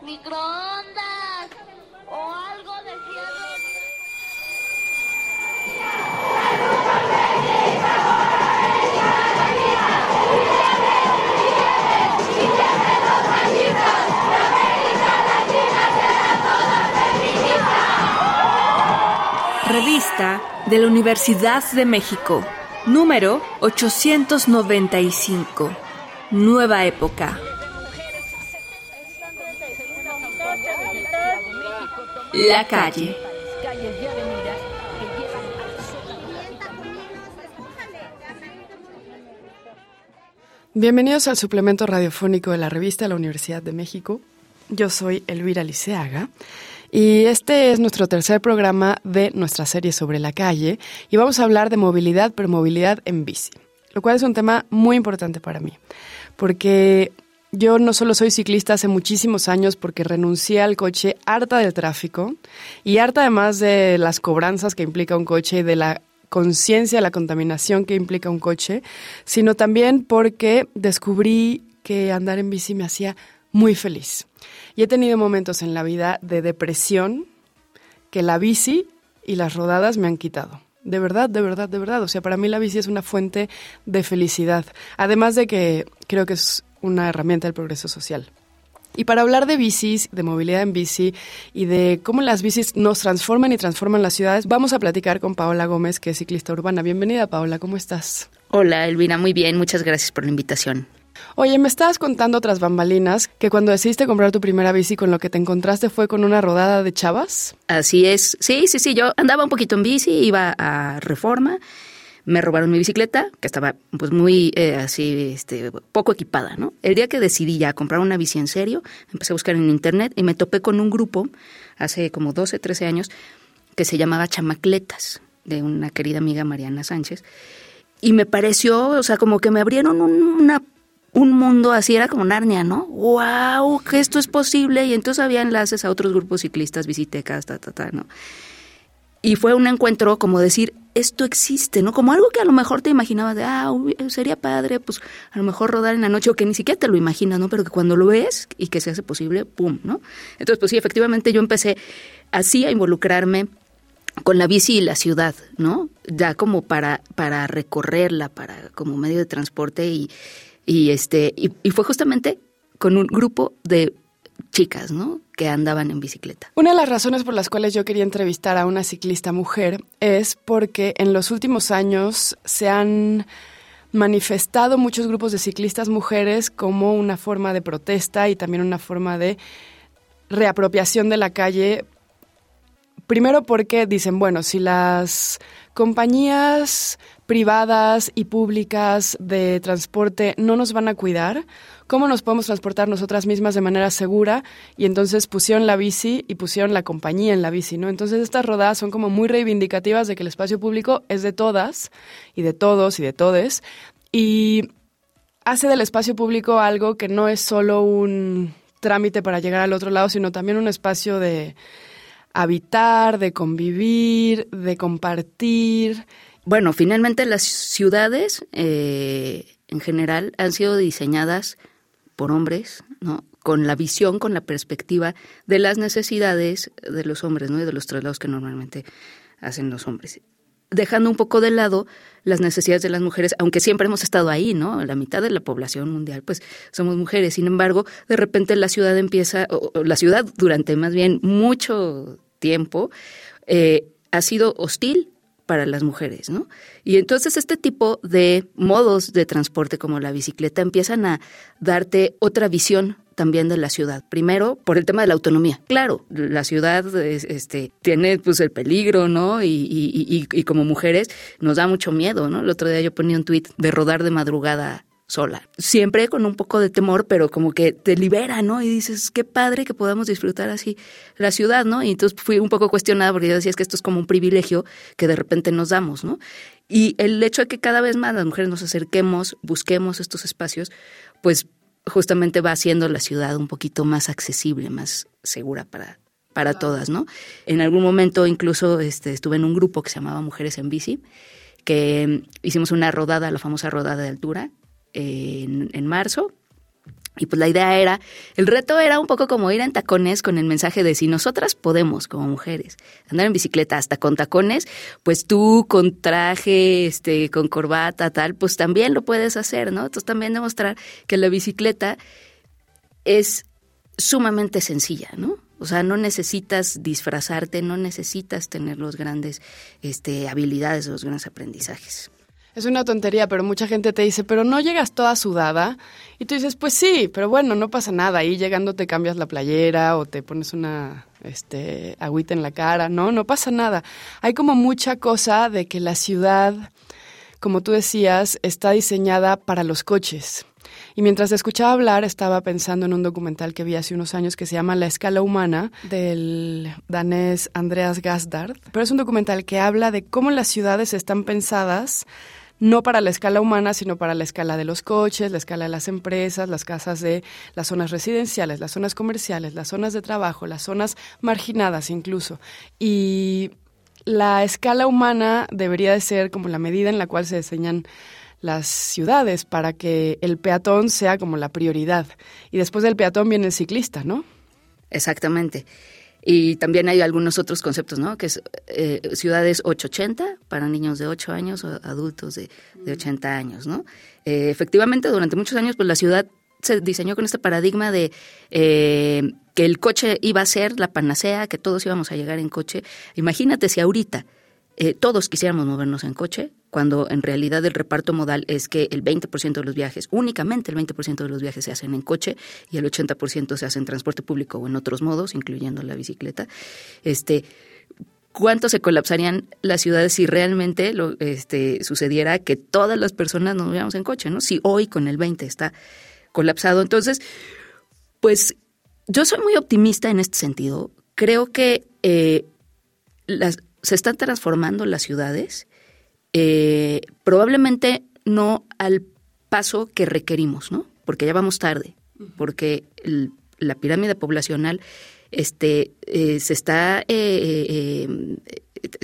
microondas o algo de. Revista de la Universidad de México, número 895. Nueva época. La calle. Bienvenidos al suplemento radiofónico de la revista de la Universidad de México. Yo soy Elvira Liceaga y este es nuestro tercer programa de nuestra serie sobre la calle y vamos a hablar de movilidad, pero movilidad en bici, lo cual es un tema muy importante para mí, porque yo no solo soy ciclista hace muchísimos años porque renuncié al coche harta del tráfico y harta además de las cobranzas que implica un coche y de la conciencia, la contaminación que implica un coche, sino también porque descubrí que andar en bici me hacía muy feliz. Y he tenido momentos en la vida de depresión que la bici y las rodadas me han quitado. De verdad, de verdad, de verdad. O sea, para mí la bici es una fuente de felicidad. Además de que creo que es una herramienta del progreso social. Y para hablar de bicis, de movilidad en bici y de cómo las bicis nos transforman y transforman las ciudades, vamos a platicar con Paola Gómez, que es ciclista urbana. Bienvenida, Paola, ¿cómo estás? Hola, Elvira, muy bien, muchas gracias por la invitación. Oye, me estabas contando otras bambalinas que cuando decidiste comprar tu primera bici con lo que te encontraste fue con una rodada de chavas. Así es, sí, sí, sí, yo andaba un poquito en bici, iba a Reforma me robaron mi bicicleta, que estaba pues muy eh, así, este, poco equipada, ¿no? El día que decidí ya comprar una bici en serio, empecé a buscar en internet y me topé con un grupo hace como 12, 13 años que se llamaba Chamacletas, de una querida amiga Mariana Sánchez. Y me pareció, o sea, como que me abrieron un, mundo así, era como Narnia, ¿no? ¡Wow! Que esto es posible. Y entonces había enlaces a otros grupos ciclistas, visitecas, ta, ta, ta, ¿no? Y fue un encuentro como decir, esto existe, ¿no? Como algo que a lo mejor te imaginabas de, ah, sería padre, pues a lo mejor rodar en la noche, o que ni siquiera te lo imaginas, ¿no? Pero que cuando lo ves y que se hace posible, ¡pum!, ¿no? Entonces, pues sí, efectivamente yo empecé así a involucrarme con la bici y la ciudad, ¿no? Ya como para, para recorrerla, para como medio de transporte y, este, y fue justamente con un grupo de chicas, ¿no? Que andaban en bicicleta. Una de las razones por las cuales yo quería entrevistar a una ciclista mujer es porque en los últimos años se han manifestado muchos grupos de ciclistas mujeres como una forma de protesta y también una forma de reapropiación de la calle. Primero porque dicen, bueno, si las compañías privadas y públicas de transporte no nos van a cuidar, ¿cómo nos podemos transportar nosotras mismas de manera segura? Y entonces pusieron la bici y pusieron la compañía en la bici, ¿no? Entonces estas rodadas son como muy reivindicativas de que el espacio público es de todas y de todos y de todes y hace del espacio público algo que no es solo un trámite para llegar al otro lado, sino también un espacio de habitar, de convivir, de compartir bueno, finalmente las ciudades eh, en general han sido diseñadas por hombres, ¿no? Con la visión, con la perspectiva de las necesidades de los hombres, ¿no? Y de los traslados que normalmente hacen los hombres. Dejando un poco de lado las necesidades de las mujeres, aunque siempre hemos estado ahí, ¿no? La mitad de la población mundial, pues somos mujeres. Sin embargo, de repente la ciudad empieza, o, la ciudad durante más bien mucho tiempo, eh, ha sido hostil para las mujeres, ¿no? Y entonces este tipo de modos de transporte como la bicicleta empiezan a darte otra visión también de la ciudad. Primero, por el tema de la autonomía. Claro, la ciudad este, tiene pues el peligro, ¿no? Y, y, y, como mujeres nos da mucho miedo, ¿no? El otro día yo ponía un tuit de rodar de madrugada sola. Siempre con un poco de temor, pero como que te libera, ¿no? Y dices, qué padre que podamos disfrutar así la ciudad, ¿no? Y entonces fui un poco cuestionada porque yo decía, es que esto es como un privilegio que de repente nos damos, ¿no? Y el hecho de que cada vez más las mujeres nos acerquemos, busquemos estos espacios, pues justamente va haciendo la ciudad un poquito más accesible, más segura para, para todas, ¿no? En algún momento incluso este, estuve en un grupo que se llamaba Mujeres en Bici, que hicimos una rodada, la famosa rodada de altura, en, marzo Y pues la idea era, el reto era un poco como ir en tacones con el mensaje de si nosotras podemos como mujeres andar en bicicleta hasta con tacones, pues tú con traje, este, con corbata, tal, pues también lo puedes hacer, ¿no? Entonces también demostrar que la bicicleta es sumamente sencilla, ¿no? O sea, no necesitas disfrazarte, no necesitas tener los grandes este, habilidades, los grandes aprendizajes. Es una tontería, pero mucha gente te dice, pero no llegas toda sudada. Y tú dices, pues sí, pero bueno, no pasa nada. Ahí llegando te cambias la playera o te pones una este, agüita en la cara. No, no pasa nada. Hay como mucha cosa de que la ciudad, como tú decías, está diseñada para los coches. Y mientras escuchaba hablar, estaba pensando en un documental que vi hace unos años que se llama La escala humana del danés Andreas Gasdard. Pero es un documental que habla de cómo las ciudades están pensadas no para la escala humana, sino para la escala de los coches, la escala de las empresas, las casas de las zonas residenciales, las zonas comerciales, las zonas de trabajo, las zonas marginadas incluso. Y la escala humana debería de ser como la medida en la cual se diseñan las ciudades para que el peatón sea como la prioridad. Y después del peatón viene el ciclista, ¿no? Exactamente. Y también hay algunos otros conceptos, ¿no? Que es eh, ciudades 880 para niños de 8 años o adultos de, de 80 años, ¿no? Eh, efectivamente, durante muchos años, pues la ciudad se diseñó con este paradigma de eh, que el coche iba a ser la panacea, que todos íbamos a llegar en coche. Imagínate si ahorita todos quisiéramos movernos en coche, cuando en realidad el reparto modal es que el 20% de los viajes, únicamente el 20% de los viajes se hacen en coche y el 80% se hacen en transporte público o en otros modos, incluyendo la bicicleta. Este, ¿Cuánto se colapsarían las ciudades si realmente lo, este, sucediera que todas las personas nos moviéramos en coche? ¿no? Si hoy con el 20 está colapsado. Entonces, pues yo soy muy optimista en este sentido. Creo que eh, las, se están transformando las ciudades eh, probablemente no al paso que requerimos, ¿no? Porque ya vamos tarde, porque la pirámide poblacional este, eh, se está, eh,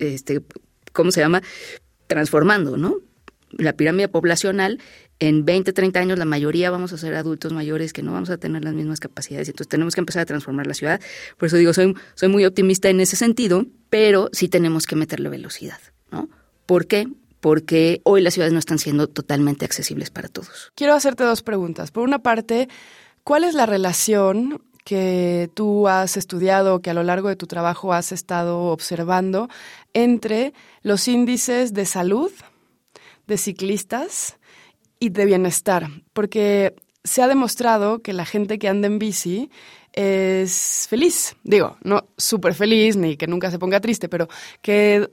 este, ¿cómo se llama? Transformando, ¿no? La pirámide poblacional, en 20, 30 años la mayoría vamos a ser adultos mayores que no vamos a tener las mismas capacidades, entonces tenemos que empezar a transformar la ciudad. Por eso digo, soy, soy muy optimista en ese sentido, pero sí tenemos que meterle velocidad, ¿no? ¿Por qué? Porque hoy las ciudades no están siendo totalmente accesibles para todos. Quiero hacerte dos preguntas. Por una parte, ¿cuál es la relación que tú has estudiado, que a lo largo de tu trabajo has estado observando entre los índices de salud de ciclistas y de bienestar? Porque se ha demostrado que la gente que anda en bici es feliz. Digo, no súper feliz ni que nunca se ponga triste, pero que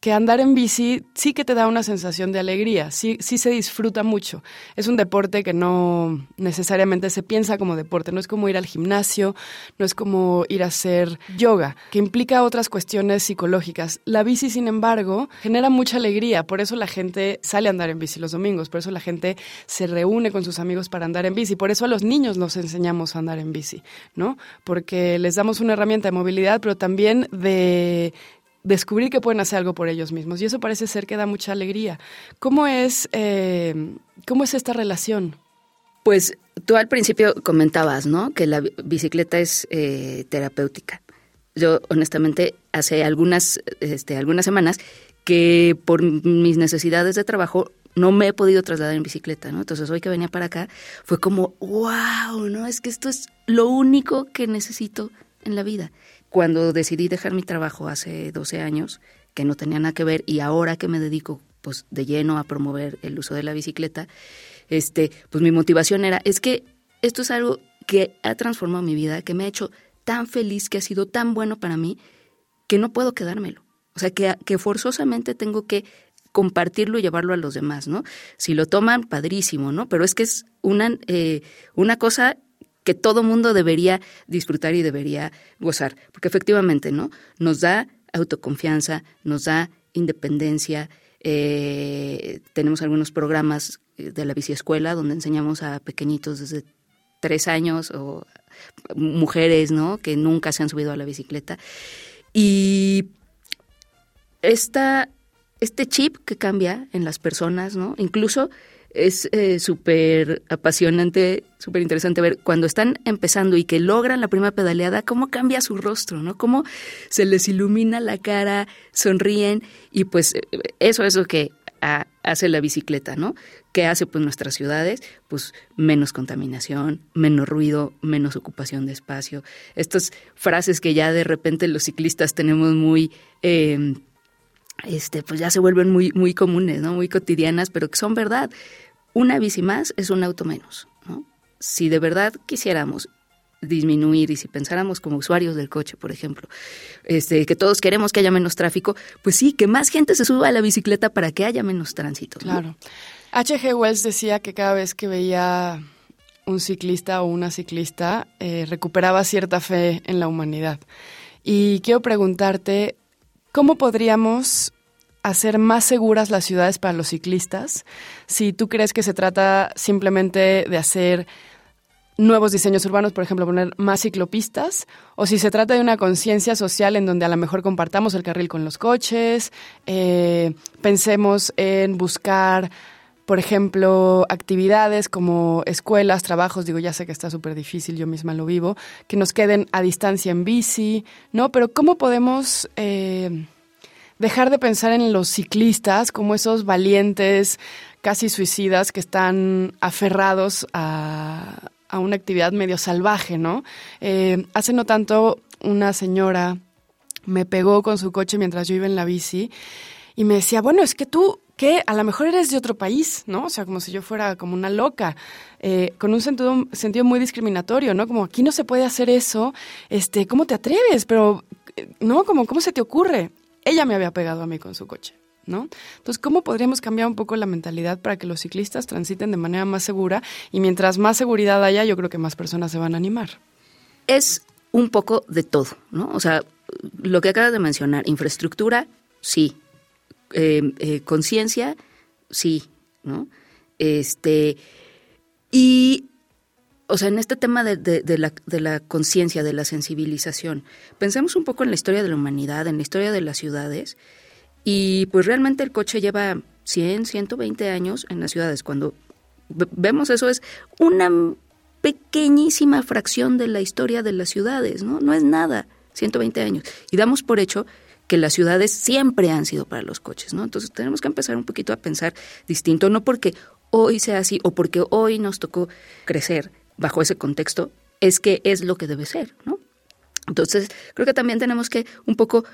que andar en bici sí que te da una sensación de alegría, sí, sí se disfruta mucho. Es un deporte que no necesariamente se piensa como deporte, no es como ir al gimnasio, no es como ir a hacer yoga, que implica otras cuestiones psicológicas. La bici, sin embargo, genera mucha alegría, por eso la gente sale a andar en bici los domingos, por eso la gente se reúne con sus amigos para andar en bici, por eso a los niños nos enseñamos a andar en bici, ¿no? Porque les damos una herramienta de movilidad, pero también de descubrir que pueden hacer algo por ellos mismos. Y eso parece ser que da mucha alegría. ¿Cómo es, eh, cómo es esta relación? Pues tú al principio comentabas, ¿no? Que la bicicleta es eh, terapéutica. Yo, honestamente, hace algunas, este, algunas semanas que por mis necesidades de trabajo no me he podido trasladar en bicicleta, ¿no? Entonces hoy que venía para acá fue como, wow, ¿no? Es que esto es lo único que necesito en la vida cuando decidí dejar mi trabajo hace 12 años, que no tenía nada que ver, y ahora que me dedico pues de lleno a promover el uso de la bicicleta, este, pues mi motivación era, es que esto es algo que ha transformado mi vida, que me ha hecho tan feliz, que ha sido tan bueno para mí, que no puedo quedármelo. O sea, que, que forzosamente tengo que compartirlo y llevarlo a los demás, ¿no? Si lo toman, padrísimo, ¿no? Pero es que es una, eh, una cosa que todo mundo debería disfrutar y debería gozar, porque efectivamente, ¿no? Nos da autoconfianza, nos da independencia. Eh, tenemos algunos programas eh, de la biciescuela donde enseñamos a pequeñitos desde tres años o mujeres, ¿no? Que nunca se han subido a la bicicleta. Y esta, este chip que cambia en las personas, ¿no? Incluso es eh, súper apasionante, súper interesante ver cuando están empezando y que logran la primera pedaleada, cómo cambia su rostro, ¿no? Cómo se les ilumina la cara, sonríen y pues eso es lo que hace la bicicleta, ¿no? ¿Qué hace pues nuestras ciudades? Pues menos contaminación, menos ruido, menos ocupación de espacio. Estas frases que ya de repente los ciclistas tenemos muy... Eh, este, pues ya se vuelven muy, muy comunes, ¿no? Muy cotidianas, pero que son verdad. Una bici más es un auto menos, ¿no? Si de verdad quisiéramos disminuir y si pensáramos como usuarios del coche, por ejemplo, este, que todos queremos que haya menos tráfico, pues sí, que más gente se suba a la bicicleta para que haya menos tránsito. Claro. H.G. Wells decía que cada vez que veía un ciclista o una ciclista, eh, recuperaba cierta fe en la humanidad. Y quiero preguntarte, ¿Cómo podríamos hacer más seguras las ciudades para los ciclistas si tú crees que se trata simplemente de hacer nuevos diseños urbanos, por ejemplo, poner más ciclopistas, o si se trata de una conciencia social en donde a lo mejor compartamos el carril con los coches, eh, pensemos en buscar por ejemplo, actividades como escuelas, trabajos, digo, ya sé que está súper difícil, yo misma lo vivo, que nos queden a distancia en bici, ¿no? Pero ¿cómo podemos eh, dejar de pensar en los ciclistas como esos valientes, casi suicidas, que están aferrados a, una actividad medio salvaje, ¿no? Eh, hace no tanto una señora me pegó con su coche mientras yo iba en la bici y me decía, bueno, es que tú que a lo mejor eres de otro país, ¿no? O sea, como si yo fuera como una loca, eh, con un sentido, sentido muy discriminatorio, ¿no? Como aquí no se puede hacer eso, este, ¿cómo te atreves? Pero, eh, ¿no? Como, ¿cómo se te ocurre? Ella me había pegado a mí con su coche, ¿no? Entonces, ¿cómo podríamos cambiar un poco la mentalidad para que los ciclistas transiten de manera más segura? Y mientras más seguridad haya, yo creo que más personas se van a animar. Es un poco de todo, ¿no? O sea, lo que acabas de mencionar, infraestructura, sí, eh, eh, conciencia, sí, ¿no? Este, y, o sea, en este tema de, la, de la conciencia, de la sensibilización, pensemos un poco en la historia de la humanidad, en la historia de las ciudades, y pues realmente el coche lleva 100, 120 años en las ciudades. Cuando vemos eso es una pequeñísima fracción de la historia de las ciudades, ¿no? No es nada, 120 años. Y damos por hecho que las ciudades siempre han sido para los coches, ¿no? Entonces tenemos que empezar un poquito a pensar distinto, no porque hoy sea así o porque hoy nos tocó crecer bajo ese contexto, es que es lo que debe ser, ¿no? Entonces, creo que también tenemos que un poco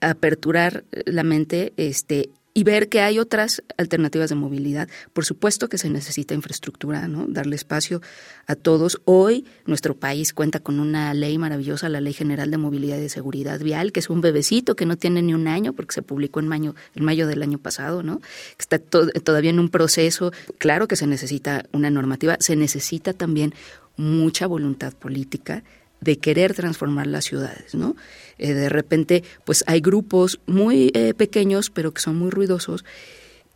aperturar la mente este, y ver que hay otras alternativas de movilidad. Por supuesto que se necesita infraestructura, ¿no? Darle espacio a todos. Hoy nuestro país cuenta con una ley maravillosa, la Ley General de Movilidad y Seguridad Vial, que es un bebecito que no tiene ni un año porque se publicó en mayo, en mayo del año pasado, ¿no? Está todavía en un proceso. Claro que se necesita una normativa, se necesita también mucha voluntad política de querer transformar las ciudades, ¿no? Eh, de repente, pues hay grupos muy eh, pequeños, pero que son muy ruidosos,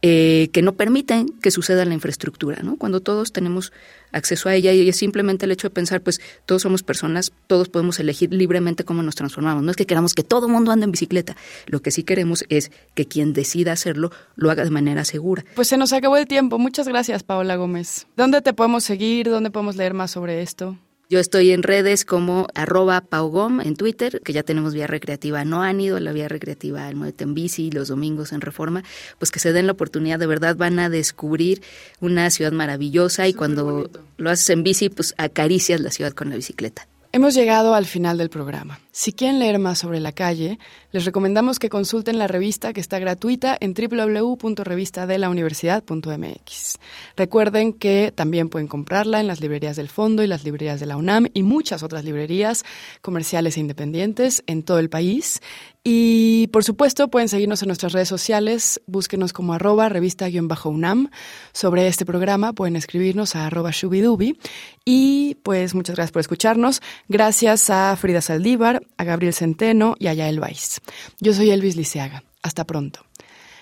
eh, que no permiten que suceda la infraestructura, ¿no? Cuando todos tenemos acceso a ella y es simplemente el hecho de pensar, pues todos somos personas, todos podemos elegir libremente cómo nos transformamos. No es que queramos que todo el mundo ande en bicicleta, lo que sí queremos es que quien decida hacerlo lo haga de manera segura. Pues se nos acabó el tiempo. Muchas gracias, Paola Gómez. ¿Dónde te podemos seguir? ¿Dónde podemos leer más sobre esto? Yo estoy en redes como arroba paugom en Twitter, que ya tenemos vía recreativa. No han ido a la vía recreativa al Muete en Bici los domingos en Reforma, pues que se den la oportunidad, de verdad van a descubrir una ciudad maravillosa y cuando lo haces en bici, pues acaricias la ciudad con la bicicleta. Hemos llegado al final del programa. Si quieren leer más sobre la calle, les recomendamos que consulten la revista que está gratuita en www.revistadelauniversidad.mx. Recuerden que también pueden comprarla en las librerías del Fondo y las librerías de la UNAM y muchas otras librerías comerciales e independientes en todo el país. Y por supuesto pueden seguirnos en nuestras redes sociales, búsquenos como arroba revista-unam. Sobre este programa pueden escribirnos a arroba shubidubi. Y pues muchas gracias por escucharnos. Gracias a Frida Saldívar, a Gabriel Centeno y a Yael Weiss. Yo soy Elvis Liceaga. Hasta pronto.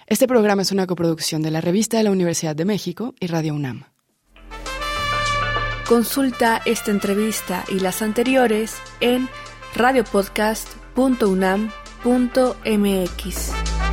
Este programa es una coproducción de la revista de la Universidad de México y Radio UNAM. Consulta esta entrevista y las anteriores en radiopodcast.unam.mx.